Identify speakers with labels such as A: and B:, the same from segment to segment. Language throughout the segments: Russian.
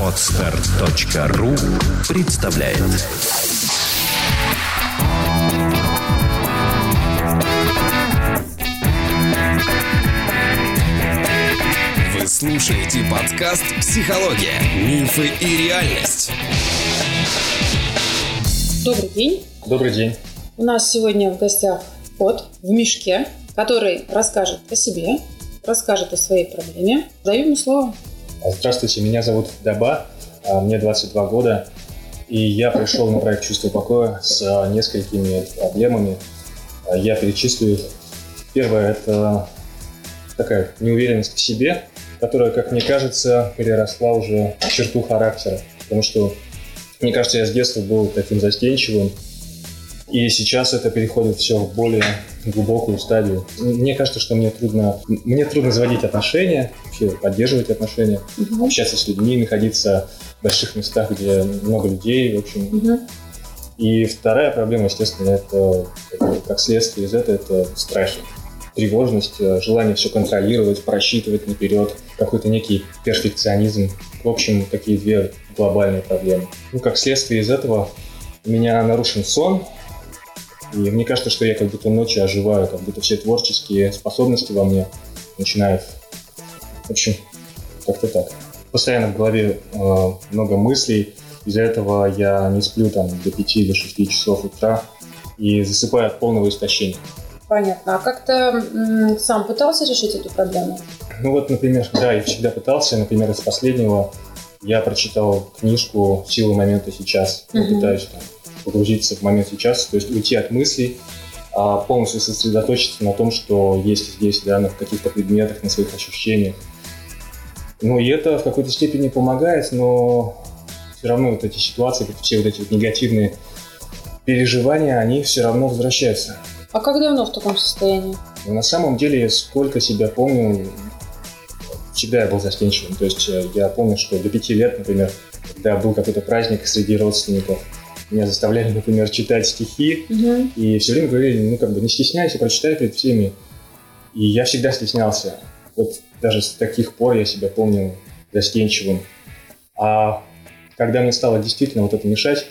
A: Отстар.ру представляет Вы слушаете подкаст «Психология. Мифы и реальность».
B: Добрый день.
C: Добрый день.
B: У нас сегодня в гостях кот в мешке, который расскажет о себе, расскажет о своей проблеме. Даю ему слово.
C: Здравствуйте, меня зовут Даба, а, мне 22 года, и я пришел на проект «Чувство покоя» с а, несколькими проблемами. А, я перечислю их. Первое – это такая неуверенность в себе, которая, как мне кажется, переросла уже в черту характера. Потому что, мне кажется, я с детства был таким застенчивым, и сейчас это переходит все в более глубокую стадию. Мне кажется, что мне трудно, мне трудно заводить отношения, вообще поддерживать отношения, угу. общаться с людьми, находиться в больших местах, где много людей, в общем. Угу. И вторая проблема, естественно, это как следствие из этого, это страх, тревожность, э, желание все контролировать, просчитывать наперед, какой-то некий перфекционизм. В общем, такие две глобальные проблемы. Ну, как следствие из этого у меня нарушен сон, и мне кажется, что я как будто ночью оживаю, как будто все творческие способности во мне начинают. В общем, как-то так. Постоянно в голове э, много мыслей. Из-за этого я не сплю там до 5 или 6 часов утра и засыпаю от полного истощения.
B: Понятно. А как ты сам пытался решить эту проблему?
C: Ну вот, например, да, я всегда пытался. Например, из последнего я прочитал книжку «Силы момента сейчас». Mm-hmm. пытаюсь там погрузиться в момент сейчас, то есть уйти от мыслей, а полностью сосредоточиться на том, что есть здесь, да, на каких-то предметах, на своих ощущениях. Ну и это в какой-то степени помогает, но все равно вот эти ситуации, все вот эти вот негативные переживания, они все равно возвращаются.
B: А как давно в таком состоянии?
C: Ну, на самом деле, сколько себя помню, всегда я был застенчивым. То есть э, я помню, что до пяти лет, например, когда был какой-то праздник среди родственников, меня заставляли, например, читать стихи, угу. и все время говорили, ну, как бы, не стесняйся, прочитай перед всеми. И я всегда стеснялся. Вот даже с таких пор я себя помню застенчивым. А когда мне стало действительно вот это мешать,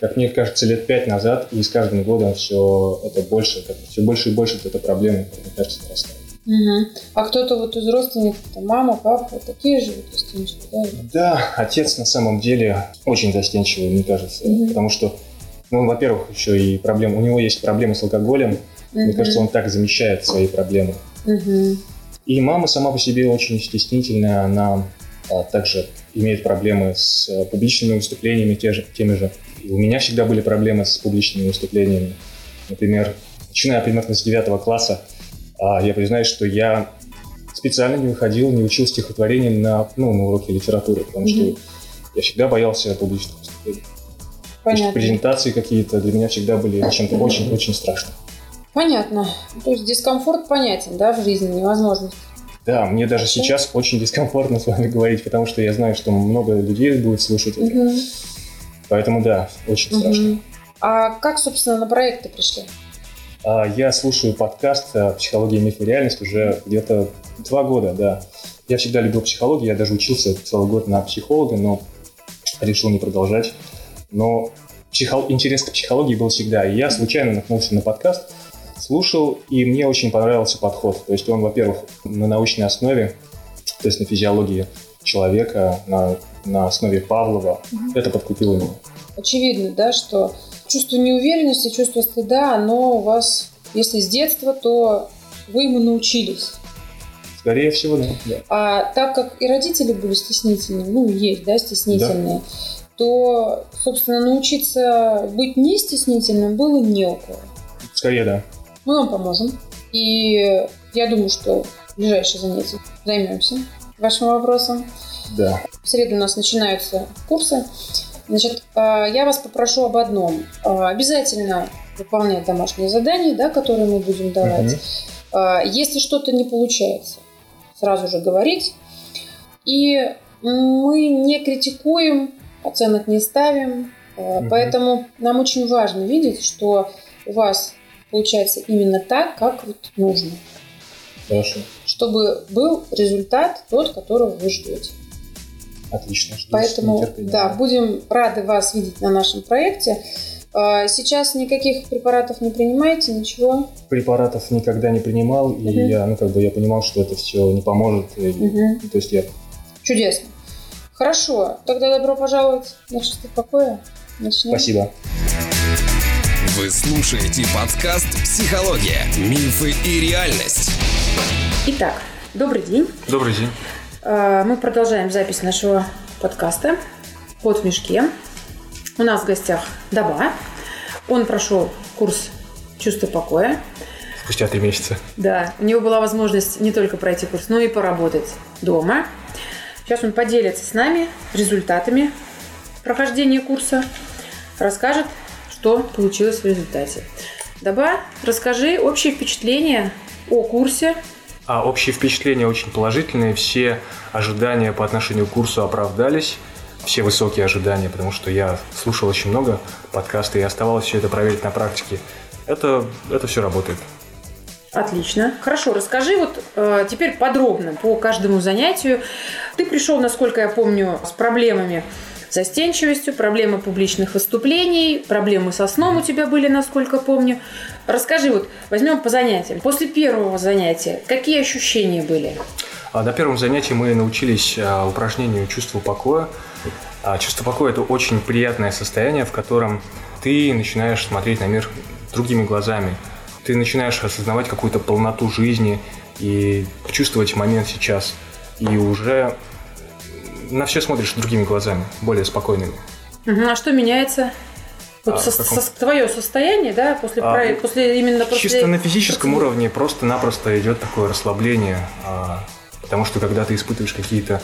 C: как мне кажется, лет пять назад, и с каждым годом все это больше, все больше и больше вот эта проблема, мне кажется, нарастает.
B: Угу. А кто-то вот из родственников, там, мама, папа, такие же вот застенчивые, да?
C: Да, отец на самом деле очень застенчивый, мне кажется, угу. потому что, ну, во-первых, еще и проблема, у него есть проблемы с алкоголем, угу. мне кажется, он так замещает свои проблемы. Угу. И мама сама по себе очень стеснительная, она а, также имеет проблемы с а, публичными выступлениями те же, теми же. И у меня всегда были проблемы с публичными выступлениями. Например, начиная примерно с 9 класса, я признаюсь, что я специально не выходил, не учил стихотворение на, ну, на уроке литературы, потому mm-hmm. что я всегда боялся публичных выступлений. Понятно. Презентации какие-то для меня всегда были чем-то очень-очень страшным.
B: Понятно. То есть дискомфорт понятен, да, в жизни, невозможность.
C: Да, мне даже сейчас очень дискомфортно с вами говорить, потому что я знаю, что много людей будет слушать это. Угу. Поэтому да, очень угу. страшно.
B: А как, собственно, на проекты пришли?
C: А, я слушаю подкаст «Психология, миф и реальность» уже где-то два года, да. Я всегда любил психологию, я даже учился целый год на психолога, но решил не продолжать. Но психо... интерес к психологии был всегда. И я случайно наткнулся на подкаст, слушал, и мне очень понравился подход. То есть он, во-первых, на научной основе, то есть на физиологии человека, на, на основе Павлова. Угу. Это подкупило меня.
B: Очевидно, да, что чувство неуверенности, чувство стыда, оно у вас, если с детства, то вы ему научились.
C: Скорее всего, да.
B: А так как и родители были стеснительные, ну, есть, да, стеснительные, да. то, собственно, научиться быть не стеснительным было не у кого.
C: Скорее, да.
B: Мы вам поможем. И я думаю, что в ближайшие занятия займемся вашим вопросом.
C: Да.
B: В среду у нас начинаются курсы. Значит, а, я вас попрошу об одном. А, обязательно выполнять домашние задания, да, которые мы будем давать. Угу. Если что-то не получается, сразу же говорить. И мы не критикуем, оценок не ставим. Угу. Поэтому нам очень важно видеть, что у вас получается именно так, как вот нужно.
C: Хорошо.
B: чтобы был результат тот, которого вы ждете.
C: Отлично. жду с
B: Поэтому, да, будем рады вас видеть на нашем проекте. А, Сейчас никаких препаратов не принимаете, ничего.
C: Препаратов никогда не принимал, и я, ну, как бы я понимал, что это все не поможет. и-
B: Мгм.
C: То есть я
B: Чудесно. Хорошо, тогда добро пожаловать на чувство покоя. Начнем.
C: спасибо.
A: Вы слушаете подкаст «Психология. Мифы и реальность».
B: Итак, добрый день.
C: Добрый день.
B: А, Мы продолжаем запись нашего подкаста «Кот в мешке». У нас в гостях Даба. Он прошел курс чувства покоя.
C: Спустя три месяца.
B: Да, у него была возможность не только пройти курс, но и поработать дома. Сейчас он поделится с нами результатами прохождения курса, расскажет, что получилось в результате. Даба, расскажи общее впечатление о курсе.
C: А общие впечатления очень положительные. Все ожидания по отношению к курсу оправдались. Все высокие ожидания, потому что я слушал очень много подкастов и оставалось все это проверить на практике. Это, это все работает.
B: Отлично. Хорошо, расскажи вот э, теперь подробно по каждому занятию. Ты пришел, насколько я помню, с проблемами застенчивостью, проблемы публичных выступлений, проблемы со сном у тебя были, насколько помню. Расскажи, вот возьмем по занятиям. После первого занятия какие ощущения были?
C: А На первом занятии мы научились а, упражнению чувству покоя. А, Чувство покоя – это очень приятное состояние, в котором ты начинаешь смотреть на мир другими глазами. Ты начинаешь осознавать какую-то полноту жизни и чувствовать момент сейчас. И уже на все смотришь другими глазами, более спокойными.
B: Мгм, А что меняется? Вот
C: А,
B: со-
C: каком-
B: со- твое состояние, да, после,
C: А,
B: проек-
C: ну,
B: после именно после
C: Чисто на физическом
B: процедуры?
C: уровне просто-напросто идет такое расслабление, а, потому что когда ты испытываешь какие-то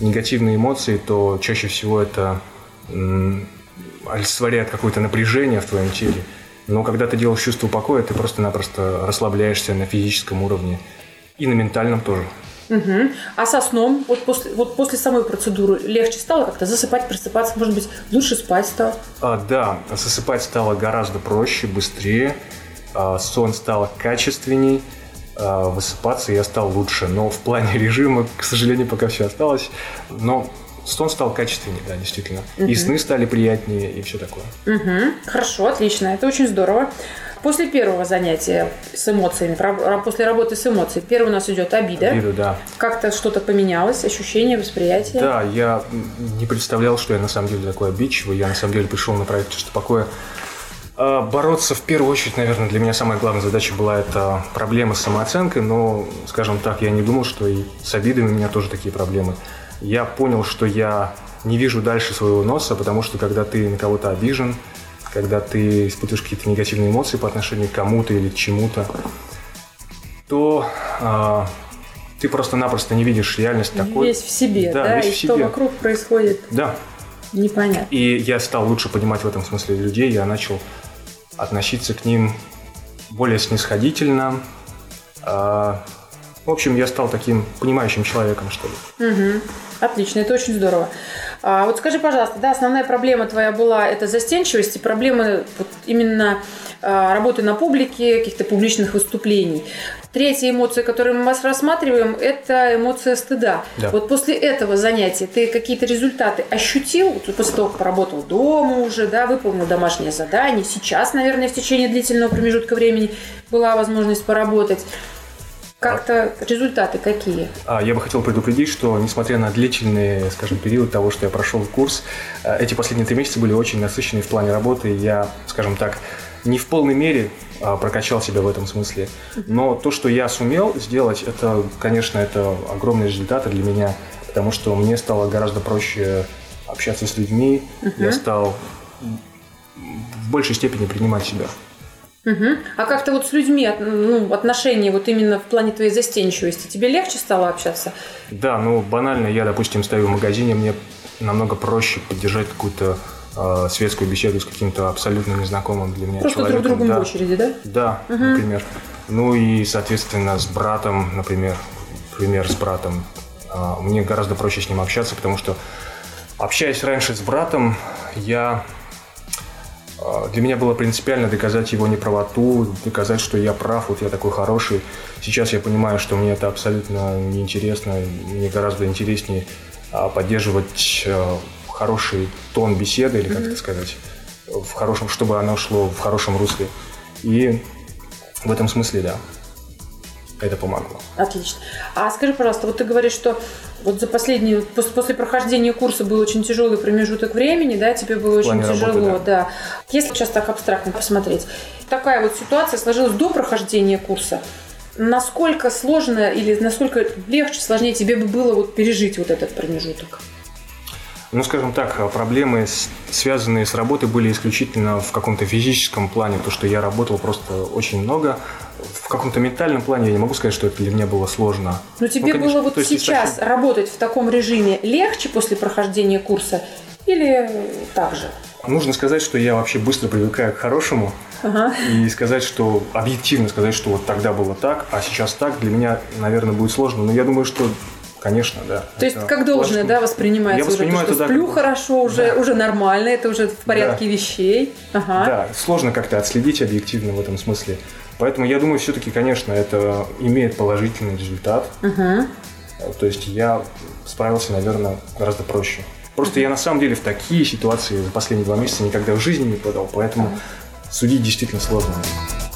C: негативные эмоции, то чаще всего это м, олицетворяет какое-то напряжение в твоем теле. Но когда ты делаешь чувство покоя, ты просто-напросто расслабляешься на физическом уровне и на ментальном тоже.
B: Мгм. А со сном, вот после, вот после самой процедуры, легче стало как-то засыпать, просыпаться, может быть, лучше спать стало?
C: А, да, засыпать стало гораздо проще, быстрее, а, сон стал качественней, а, высыпаться я стал лучше. Но в плане режима, к сожалению, пока все осталось. Но сон стал качественнее, да, действительно. И сны стали приятнее, и все такое.
B: Мгм. Хорошо, отлично, это очень здорово. После первого занятия с эмоциями, после работы с эмоциями, первый у нас идет обида.
C: Виду, да.
B: Как-то что-то поменялось, ощущение, восприятие.
C: Да, я не представлял, что я на самом деле такой обидчивый. Я на самом деле пришел на проект «Чувство покоя». А, Бороться в первую очередь, наверное, для меня самая главная задача была это проблема с самооценкой, но, скажем так, я не думал, что и с обидами у меня тоже такие проблемы. Я понял, что я не вижу дальше своего носа, потому что когда ты на кого-то обижен, когда ты испытываешь какие-то негативные эмоции по отношению к кому-то или к чему-то, то а, ты просто-напросто не видишь реальность такой.
B: Весь в себе,
C: Да,
B: да,
C: весь
B: и
C: в
B: что
C: себе.
B: вокруг происходит,
C: Да,
B: непонятно.
C: и я стал лучше понимать в этом смысле людей, я начал относиться к ним более снисходительно. А, В общем, я стал таким понимающим человеком, что ли.
B: Мгм. Отлично, это очень здорово. А вот скажи, пожалуйста, да, основная проблема твоя была это застенчивость и проблемы вот именно а, работы на публике, каких-то публичных выступлений. Третья эмоция, которую мы вас рассматриваем, это эмоция стыда.
C: Да.
B: Вот после этого занятия ты какие-то результаты ощутил, вот после того, как поработал дома уже, да, выполнил домашнее задание, сейчас, наверное, в течение длительного промежутка времени была возможность поработать. Как-то результаты какие?
C: А, Я бы хотел предупредить, что несмотря на длительный, скажем, период того, что я прошел курс, э, эти последние три месяца были очень насыщенные в плане работы. Я, скажем так, не в полной мере а, прокачал себя в этом смысле. Но то, что я сумел сделать, это, конечно, это огромные результаты для меня, потому что мне стало гораздо проще общаться с людьми, я стал в большей степени принимать себя.
B: Мгм. А как-то вот с людьми ну, отношения вот именно в плане твоей застенчивости тебе легче стало общаться?
C: Да, ну банально, я, допустим, стою в магазине, мне намного проще поддержать какую-то э, светскую беседу с каким-то абсолютно незнакомым для меня
B: Просто друг
C: человеком.
B: другом
C: да.
B: в очереди, да?
C: Да, например. Ну и, соответственно, с братом, например, пример с братом, а, мне гораздо проще с ним общаться, потому что, общаясь раньше с братом, я для меня было принципиально доказать его неправоту, доказать, что я прав, вот я такой хороший. Сейчас я понимаю, что мне это абсолютно неинтересно. Мне гораздо интереснее а, поддерживать а, хороший тон беседы, или как mm-hmm. это сказать, в хорошем, чтобы оно шло в хорошем русле. И в этом смысле, да, это помогло.
B: Отлично. А скажи, пожалуйста, вот ты говоришь, что вот за последние, после, прохождения курса был очень тяжелый промежуток времени, да, тебе было очень тяжело, работы, да. да. Если сейчас так абстрактно посмотреть, такая вот ситуация сложилась до прохождения курса. Насколько сложно или насколько легче, сложнее тебе бы было вот пережить вот этот промежуток?
C: Ну, скажем так, проблемы, связанные с работой, были исключительно в каком-то физическом плане, то, что я работал просто очень много. В каком-то ментальном плане я не могу сказать, что это для меня было сложно.
B: Но тебе ну, конечно, было вот сейчас таким... работать в таком режиме легче после прохождения курса или так же?
C: Нужно сказать, что я вообще быстро привыкаю к хорошему. Ага. И сказать, что объективно сказать, что вот тогда было так, а сейчас так, для меня, наверное, будет сложно. Но я думаю, что Конечно, да.
B: То есть как должное, классно. да, воспринимается Я воспринимаю уже, то, что сплю как... хорошо, уже, да. уже нормально, это уже в порядке да. вещей.
C: Ага. Да, сложно как-то отследить объективно в этом смысле. Поэтому я думаю, все-таки, конечно, это имеет положительный результат. Угу. То есть я справился, наверное, гораздо проще. Просто я на самом деле в такие ситуации за последние два месяца никогда в жизни не подал, поэтому судить действительно сложно.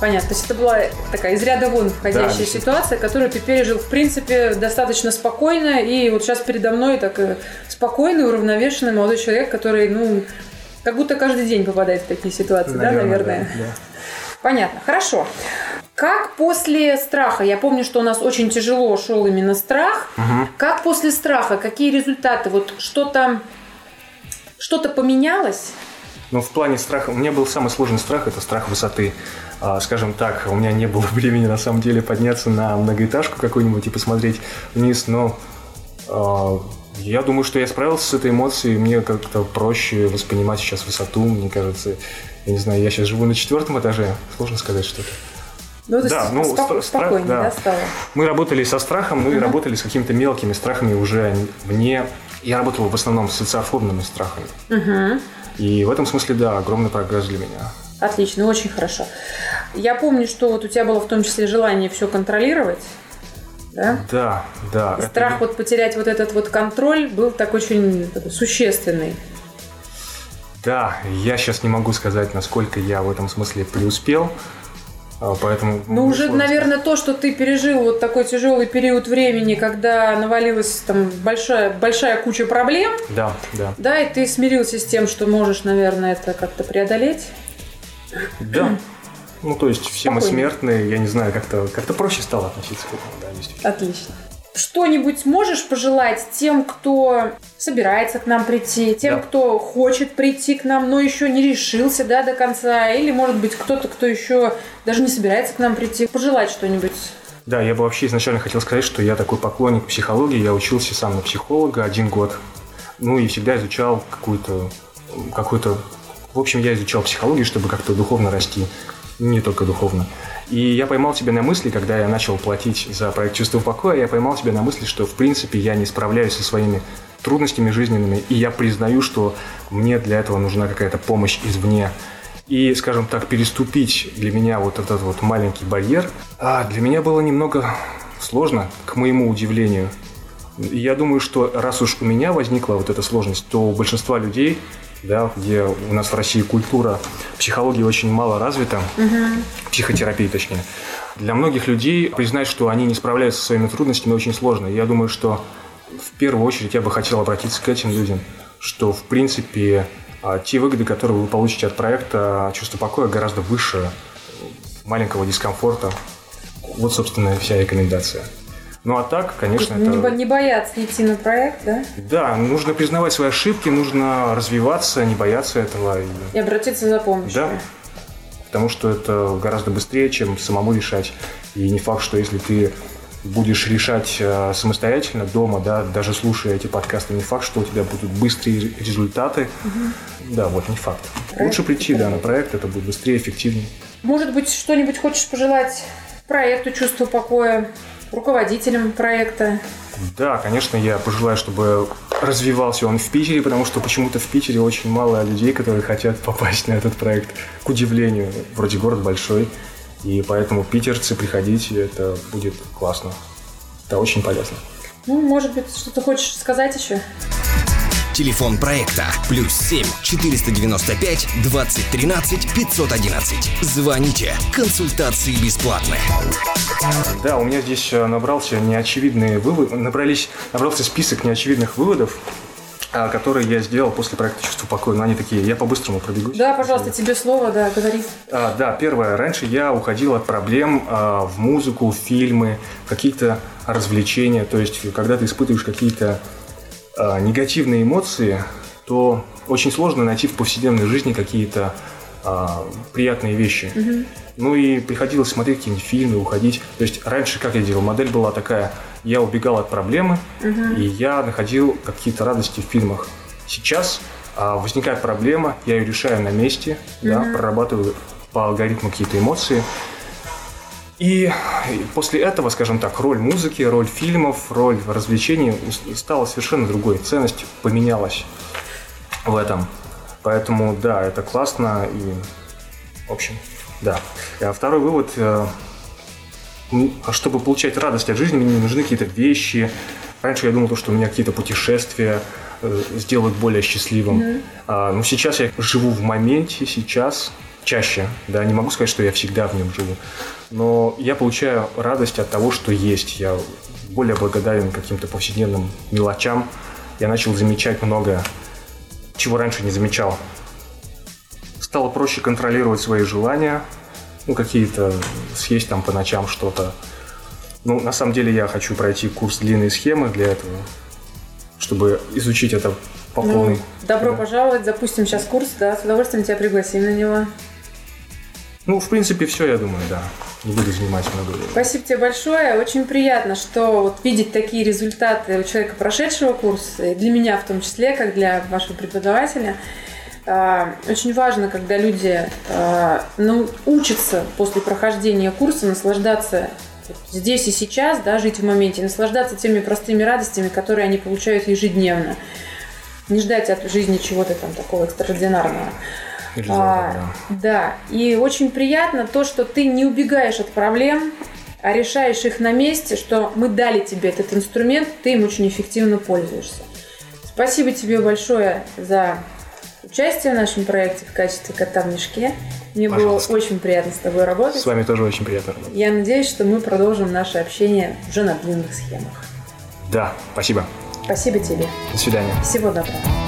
B: Понятно. То есть это была такая из ряда вон входящая да, ситуация, которую ты пережил, в принципе, достаточно спокойно. И вот сейчас передо мной так э, спокойный, уравновешенный молодой человек, который, ну, как будто каждый день попадает в такие ситуации, наверное, да, наверное? Да, да. Понятно. Хорошо. Как после страха? Я помню, что у нас очень тяжело шел именно страх. Угу. Как после страха? Какие результаты? Вот что-то что-то поменялось?
C: Ну, в плане страха, у меня был самый сложный страх, это страх высоты. А, скажем так, у меня не было времени на самом деле подняться на многоэтажку какую-нибудь и посмотреть вниз, но а, я думаю, что я справился с этой эмоцией, мне как-то проще воспринимать сейчас высоту, мне кажется, я не знаю, я сейчас живу на четвертом этаже, сложно сказать что-то.
B: Ну, то да, ну, спок- спокойнее, да. да, стало?
C: Мы работали со страхом, ну uh-huh. и работали с какими-то мелкими страхами уже вне. Я работал в основном с социофобными страхами. Uh-huh. И в этом смысле, да, огромный прогресс для меня.
B: Отлично, очень хорошо. Я помню, что вот у тебя было в том числе желание все контролировать. Да,
C: да. да
B: И страх это... вот потерять вот этот вот контроль был так очень существенный.
C: Да, я сейчас не могу сказать, насколько я в этом смысле преуспел. А, поэтому,
B: ну, уже, сложно. наверное, то, что ты пережил вот такой тяжелый период времени, когда навалилась там большая, большая куча проблем.
C: Да, да.
B: Да, и ты смирился с тем, что можешь, наверное, это как-то преодолеть.
C: Да. Ну, то есть все Спокойно. мы смертные, я не знаю, как-то как проще стало относиться к этому, да,
B: действительно. Отлично что-нибудь можешь пожелать тем, кто собирается к нам прийти, тем, да. кто хочет прийти к нам, но еще не решился да, до конца, или, может быть, кто-то, кто еще даже не собирается к нам прийти, пожелать что-нибудь?
C: Да, я бы вообще изначально хотел сказать, что я такой поклонник психологии, я учился сам на психолога один год, ну и всегда изучал какую-то, какую-то, в общем, я изучал психологию, чтобы как-то духовно расти, не только духовно. И я поймал себя на мысли, когда я начал платить за проект «Чувство покоя», я поймал себя на мысли, что, в принципе, я не справляюсь со своими трудностями жизненными, и я признаю, что мне для этого нужна какая-то помощь извне. И, скажем так, переступить для меня вот этот вот маленький барьер, а для меня было немного сложно, к моему удивлению. Я думаю, что раз уж у меня возникла вот эта сложность, то у большинства людей да, где у нас в России культура психологии очень мало развита, угу. психотерапии точнее. Для многих людей признать, что они не справляются со своими трудностями, очень сложно. Я думаю, что в первую очередь я бы хотел обратиться к этим людям, что в принципе а, те выгоды, которые вы получите от проекта «Чувство покоя» гораздо выше маленького дискомфорта. Вот, собственно, вся рекомендация. Ну а так, конечно,
B: не, это... Не бояться идти на проект, да?
C: Да, нужно признавать свои ошибки, нужно развиваться, не бояться этого.
B: И, и обратиться за помощью.
C: Да, потому что это гораздо быстрее, чем самому решать. И не факт, что если ты будешь решать э, самостоятельно дома, да, даже слушая эти подкасты, не факт, что у тебя будут быстрые результаты. Угу. Да, вот не факт. Проект Лучше прийти да, на проект, это будет быстрее, эффективнее.
B: Может быть, что-нибудь хочешь пожелать проекту «Чувство покоя»? Руководителем проекта.
C: Да, конечно, я пожелаю, чтобы развивался он в Питере, потому что почему-то в Питере очень мало людей, которые хотят попасть на этот проект. К удивлению, вроде город большой, и поэтому питерцы, приходите, это будет классно. Это очень полезно.
B: Ну, может быть, что-то хочешь сказать еще?
A: Телефон проекта плюс 7 495 2013 511. Звоните. Консультации бесплатные.
C: Да, у меня здесь э, набрался неочевидные выводы, набрались, набрался список неочевидных выводов, а, которые я сделал после проекта «Чувство покоя». Но они такие, я по-быстрому пробегусь.
B: Да, пожалуйста, тебе слово, да, говори.
C: А, да, первое. Раньше я уходил от проблем а, в музыку, в фильмы, какие-то развлечения. То есть, когда ты испытываешь какие-то а, негативные эмоции, то очень сложно найти в повседневной жизни какие-то а, приятные вещи.
B: Мгм.
C: Ну и приходилось смотреть какие-нибудь фильмы, уходить. То есть раньше как я делал? Модель была такая, я убегал от проблемы, и я находил какие-то радости в фильмах. Сейчас а, возникает проблема, я ее решаю на месте, да, прорабатываю по алгоритму какие-то эмоции. И после этого, скажем так, роль музыки, роль фильмов, роль развлечений стала совершенно другой. Ценность поменялась в этом. Поэтому, да, это классно и, в общем, да. А второй вывод. э, м, Чтобы получать радость от жизни, мне не нужны какие-то вещи. Раньше я думал, что у меня какие-то путешествия э, сделают более счастливым. А, но сейчас я живу в моменте, сейчас, чаще. Да, не могу сказать, что я всегда в нем живу. Но я получаю радость от того, что есть. Я более благодарен каким-то повседневным мелочам. Я начал замечать много, чего раньше не замечал. Стало проще контролировать свои желания, ну, какие-то съесть там по ночам что-то. Ну, на самом деле я хочу пройти курс длинной схемы для этого, чтобы изучить это по
B: Ну,
C: полной.
B: добро
C: Да.
B: пожаловать, запустим сейчас курс, да, с удовольствием тебя пригласим на него.
C: Ну, в принципе, все, я думаю, да. Не буду занимать много времени.
B: Спасибо тебе большое. Очень приятно, что вот видеть такие результаты у человека, прошедшего курс, для меня в том числе, как для вашего преподавателя. А, Очень важно, когда люди а, ну, учатся после прохождения курса наслаждаться здесь и сейчас, да, жить в моменте, наслаждаться теми простыми радостями, которые они получают ежедневно. Не ждать от жизни чего-то там такого экстраординарного. А,
C: да.
B: да, и очень приятно то, что ты не убегаешь от проблем, а решаешь их на месте, что мы дали тебе этот инструмент, ты им очень эффективно пользуешься. Спасибо тебе большое за участие в нашем проекте в качестве кота в мешке. Мне
C: Пожалуйста.
B: было очень приятно с тобой работать.
C: С вами тоже очень приятно работать.
B: Я надеюсь, что мы продолжим наше общение уже на длинных схемах.
C: Да, спасибо.
B: Спасибо тебе.
C: До свидания.
B: Всего доброго.